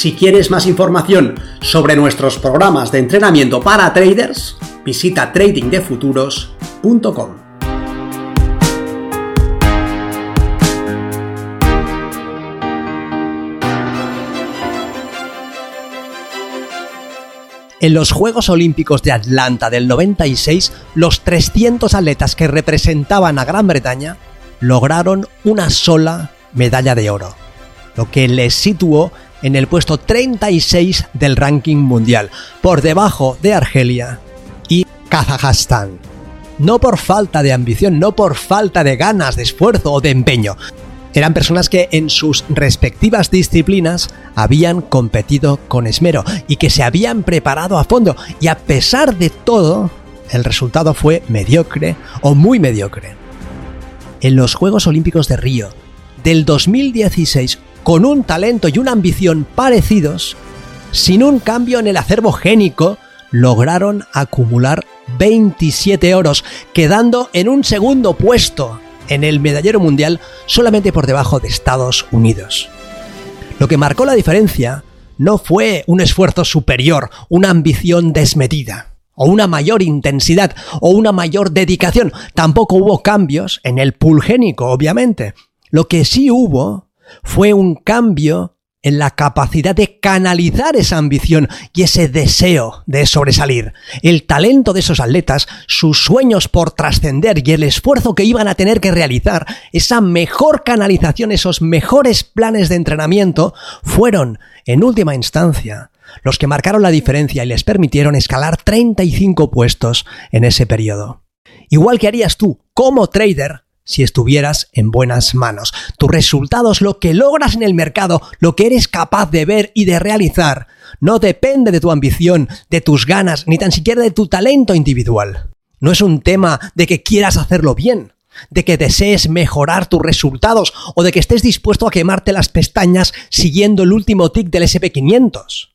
Si quieres más información sobre nuestros programas de entrenamiento para traders, visita tradingdefuturos.com. En los Juegos Olímpicos de Atlanta del 96, los 300 atletas que representaban a Gran Bretaña lograron una sola medalla de oro, lo que les situó en el puesto 36 del ranking mundial, por debajo de Argelia y Kazajstán. No por falta de ambición, no por falta de ganas, de esfuerzo o de empeño. Eran personas que en sus respectivas disciplinas habían competido con esmero y que se habían preparado a fondo y a pesar de todo, el resultado fue mediocre o muy mediocre. En los Juegos Olímpicos de Río del 2016 con un talento y una ambición parecidos, sin un cambio en el acervo génico, lograron acumular 27 oros, quedando en un segundo puesto en el medallero mundial solamente por debajo de Estados Unidos. Lo que marcó la diferencia no fue un esfuerzo superior, una ambición desmedida, o una mayor intensidad, o una mayor dedicación. Tampoco hubo cambios en el pulgénico, obviamente. Lo que sí hubo fue un cambio en la capacidad de canalizar esa ambición y ese deseo de sobresalir. El talento de esos atletas, sus sueños por trascender y el esfuerzo que iban a tener que realizar, esa mejor canalización, esos mejores planes de entrenamiento, fueron, en última instancia, los que marcaron la diferencia y les permitieron escalar 35 puestos en ese periodo. Igual que harías tú como trader, si estuvieras en buenas manos. Tus resultados, lo que logras en el mercado, lo que eres capaz de ver y de realizar, no depende de tu ambición, de tus ganas, ni tan siquiera de tu talento individual. No es un tema de que quieras hacerlo bien, de que desees mejorar tus resultados o de que estés dispuesto a quemarte las pestañas siguiendo el último tic del SP500.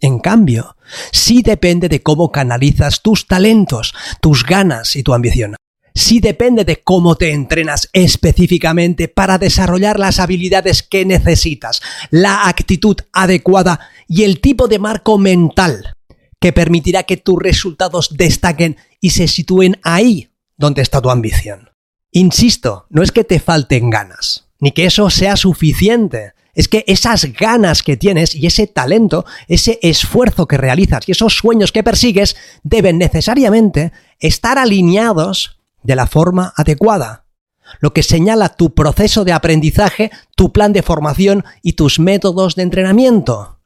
En cambio, sí depende de cómo canalizas tus talentos, tus ganas y tu ambición sí depende de cómo te entrenas específicamente para desarrollar las habilidades que necesitas, la actitud adecuada y el tipo de marco mental que permitirá que tus resultados destaquen y se sitúen ahí donde está tu ambición. Insisto, no es que te falten ganas, ni que eso sea suficiente. Es que esas ganas que tienes y ese talento, ese esfuerzo que realizas y esos sueños que persigues deben necesariamente estar alineados de la forma adecuada, lo que señala tu proceso de aprendizaje, tu plan de formación y tus métodos de entrenamiento.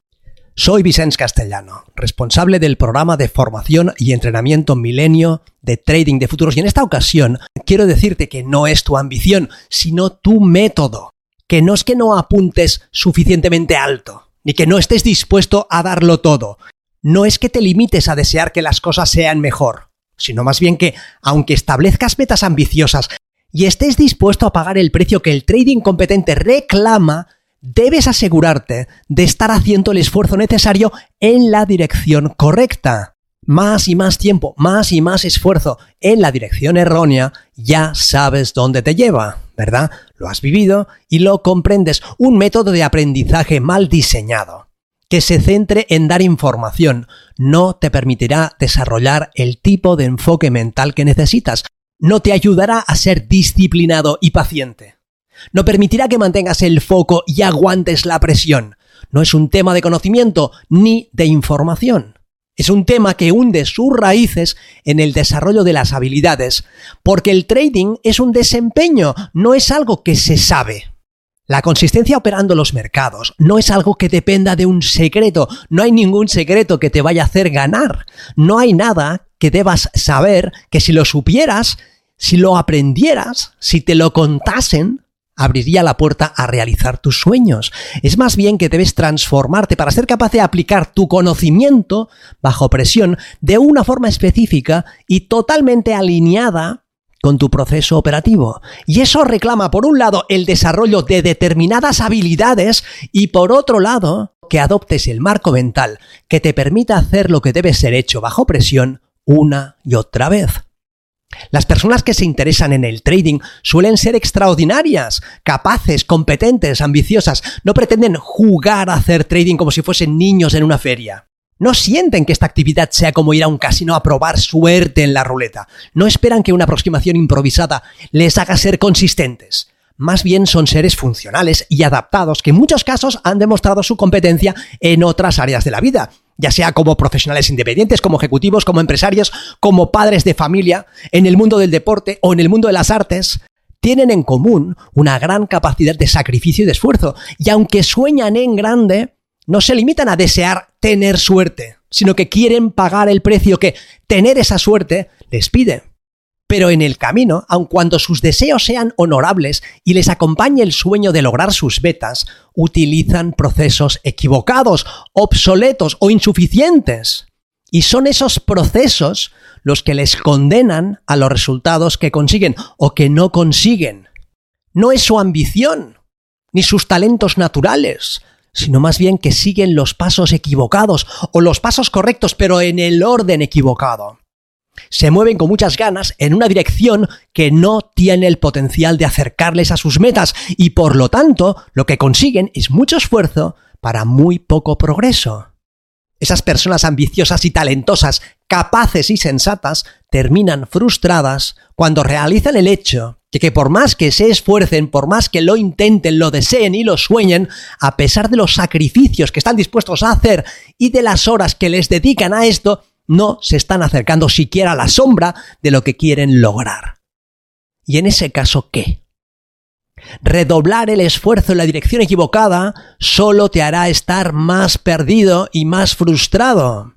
Soy Vicens Castellano, responsable del programa de formación y entrenamiento milenio de trading de futuros. Y en esta ocasión quiero decirte que no es tu ambición, sino tu método, que no es que no apuntes suficientemente alto, ni que no estés dispuesto a darlo todo, no es que te limites a desear que las cosas sean mejor, sino más bien que, aunque establezcas metas ambiciosas y estés dispuesto a pagar el precio que el trading competente reclama, debes asegurarte de estar haciendo el esfuerzo necesario en la dirección correcta. Más y más tiempo, más y más esfuerzo en la dirección errónea, ya sabes dónde te lleva, ¿verdad? Lo has vivido y lo comprendes. Un método de aprendizaje mal diseñado que se centre en dar información no te permitirá desarrollar el tipo de enfoque mental que necesitas. No te ayudará a ser disciplinado y paciente. No permitirá que mantengas el foco y aguantes la presión. No es un tema de conocimiento ni de información. Es un tema que hunde sus raíces en el desarrollo de las habilidades, porque el trading es un desempeño, no es algo que se sabe. La consistencia operando los mercados no es algo que dependa de un secreto, no hay ningún secreto que te vaya a hacer ganar, no hay nada que debas saber que si lo supieras, si lo aprendieras, si te lo contasen, abriría la puerta a realizar tus sueños. Es más bien que debes transformarte para ser capaz de aplicar tu conocimiento bajo presión de una forma específica y totalmente alineada con tu proceso operativo. Y eso reclama, por un lado, el desarrollo de determinadas habilidades y, por otro lado, que adoptes el marco mental que te permita hacer lo que debe ser hecho bajo presión una y otra vez. Las personas que se interesan en el trading suelen ser extraordinarias, capaces, competentes, ambiciosas. No pretenden jugar a hacer trading como si fuesen niños en una feria. No sienten que esta actividad sea como ir a un casino a probar suerte en la ruleta. No esperan que una aproximación improvisada les haga ser consistentes. Más bien son seres funcionales y adaptados que en muchos casos han demostrado su competencia en otras áreas de la vida ya sea como profesionales independientes, como ejecutivos, como empresarios, como padres de familia, en el mundo del deporte o en el mundo de las artes, tienen en común una gran capacidad de sacrificio y de esfuerzo. Y aunque sueñan en grande, no se limitan a desear tener suerte, sino que quieren pagar el precio que tener esa suerte les pide. Pero en el camino, aun cuando sus deseos sean honorables y les acompañe el sueño de lograr sus metas, utilizan procesos equivocados, obsoletos o insuficientes. Y son esos procesos los que les condenan a los resultados que consiguen o que no consiguen. No es su ambición, ni sus talentos naturales, sino más bien que siguen los pasos equivocados o los pasos correctos, pero en el orden equivocado se mueven con muchas ganas en una dirección que no tiene el potencial de acercarles a sus metas y por lo tanto lo que consiguen es mucho esfuerzo para muy poco progreso. Esas personas ambiciosas y talentosas, capaces y sensatas, terminan frustradas cuando realizan el hecho de que por más que se esfuercen, por más que lo intenten, lo deseen y lo sueñen, a pesar de los sacrificios que están dispuestos a hacer y de las horas que les dedican a esto, no se están acercando siquiera a la sombra de lo que quieren lograr. ¿Y en ese caso qué? Redoblar el esfuerzo en la dirección equivocada solo te hará estar más perdido y más frustrado.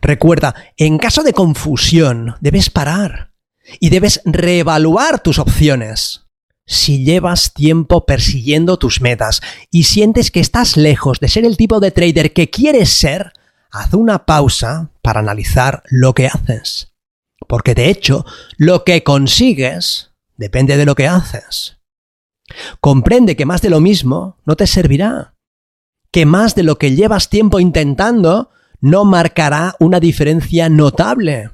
Recuerda, en caso de confusión, debes parar y debes reevaluar tus opciones. Si llevas tiempo persiguiendo tus metas y sientes que estás lejos de ser el tipo de trader que quieres ser, haz una pausa para analizar lo que haces. Porque de hecho, lo que consigues depende de lo que haces. Comprende que más de lo mismo no te servirá. Que más de lo que llevas tiempo intentando no marcará una diferencia notable.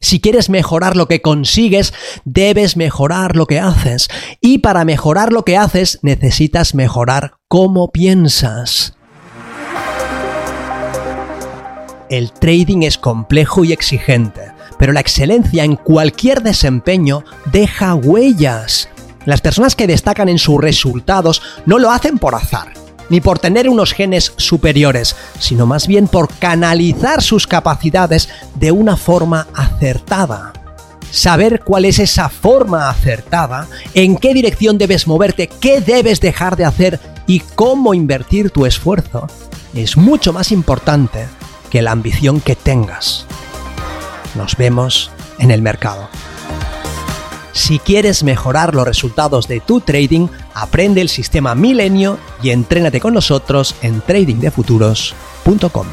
Si quieres mejorar lo que consigues, debes mejorar lo que haces. Y para mejorar lo que haces, necesitas mejorar cómo piensas. El trading es complejo y exigente, pero la excelencia en cualquier desempeño deja huellas. Las personas que destacan en sus resultados no lo hacen por azar, ni por tener unos genes superiores, sino más bien por canalizar sus capacidades de una forma acertada. Saber cuál es esa forma acertada, en qué dirección debes moverte, qué debes dejar de hacer y cómo invertir tu esfuerzo es mucho más importante que la ambición que tengas. Nos vemos en el mercado. Si quieres mejorar los resultados de tu trading, aprende el sistema Milenio y entrénate con nosotros en tradingdefuturos.com.